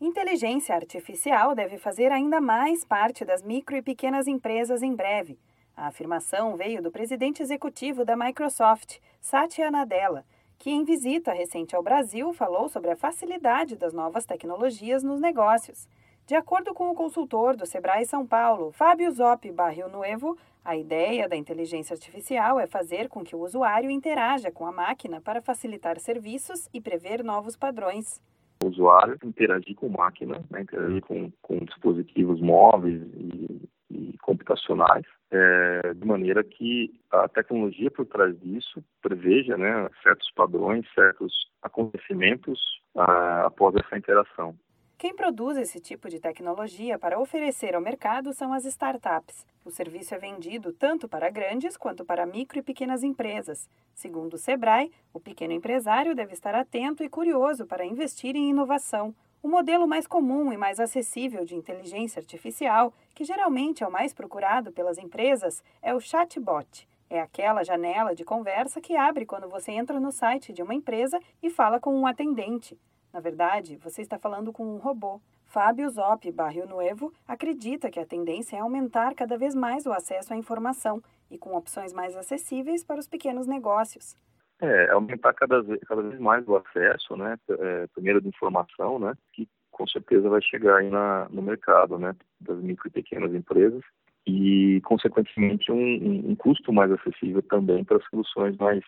Inteligência artificial deve fazer ainda mais parte das micro e pequenas empresas em breve. A afirmação veio do presidente executivo da Microsoft, Satya Nadella, que em visita recente ao Brasil falou sobre a facilidade das novas tecnologias nos negócios. De acordo com o consultor do Sebrae São Paulo, Fábio Zop Barril Nuevo, a ideia da inteligência artificial é fazer com que o usuário interaja com a máquina para facilitar serviços e prever novos padrões. O usuário interagir com máquina, né, interagir com, com dispositivos móveis e, e computacionais, é, de maneira que a tecnologia por trás disso preveja né, certos padrões, certos acontecimentos ah, após essa interação. Quem produz esse tipo de tecnologia para oferecer ao mercado são as startups. O serviço é vendido tanto para grandes quanto para micro e pequenas empresas. Segundo o Sebrae, o pequeno empresário deve estar atento e curioso para investir em inovação. O modelo mais comum e mais acessível de inteligência artificial, que geralmente é o mais procurado pelas empresas, é o chatbot. É aquela janela de conversa que abre quando você entra no site de uma empresa e fala com um atendente. Na verdade, você está falando com um robô. Fábio Zop Barrio Nuevo acredita que a tendência é aumentar cada vez mais o acesso à informação e com opções mais acessíveis para os pequenos negócios. É, aumentar cada vez, cada vez mais o acesso, né, é, primeiro de informação, né, que com certeza vai chegar aí na, no mercado, né, das micro e pequenas empresas e, consequentemente, um, um custo mais acessível também para soluções mais,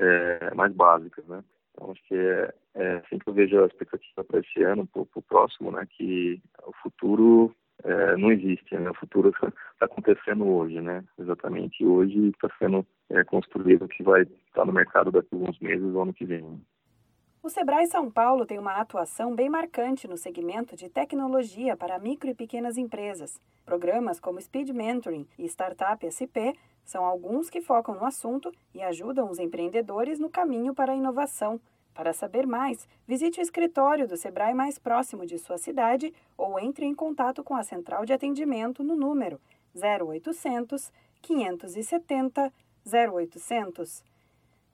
é, mais básicas, né. Então, acho que é, é assim que eu vejo a expectativa para esse ano, para o próximo, né, que o futuro é, não existe, né? O futuro está acontecendo hoje, né? Exatamente hoje está sendo é, construído o que vai estar no mercado daqui a alguns meses ou ano que vem. O Sebrae São Paulo tem uma atuação bem marcante no segmento de tecnologia para micro e pequenas empresas. Programas como Speed Mentoring e Startup SP são alguns que focam no assunto e ajudam os empreendedores no caminho para a inovação. Para saber mais, visite o escritório do Sebrae mais próximo de sua cidade ou entre em contato com a central de atendimento no número 0800 570 0800.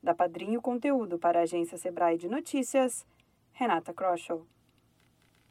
Da Padrinho Conteúdo para a agência Sebrae de Notícias, Renata Kroschel.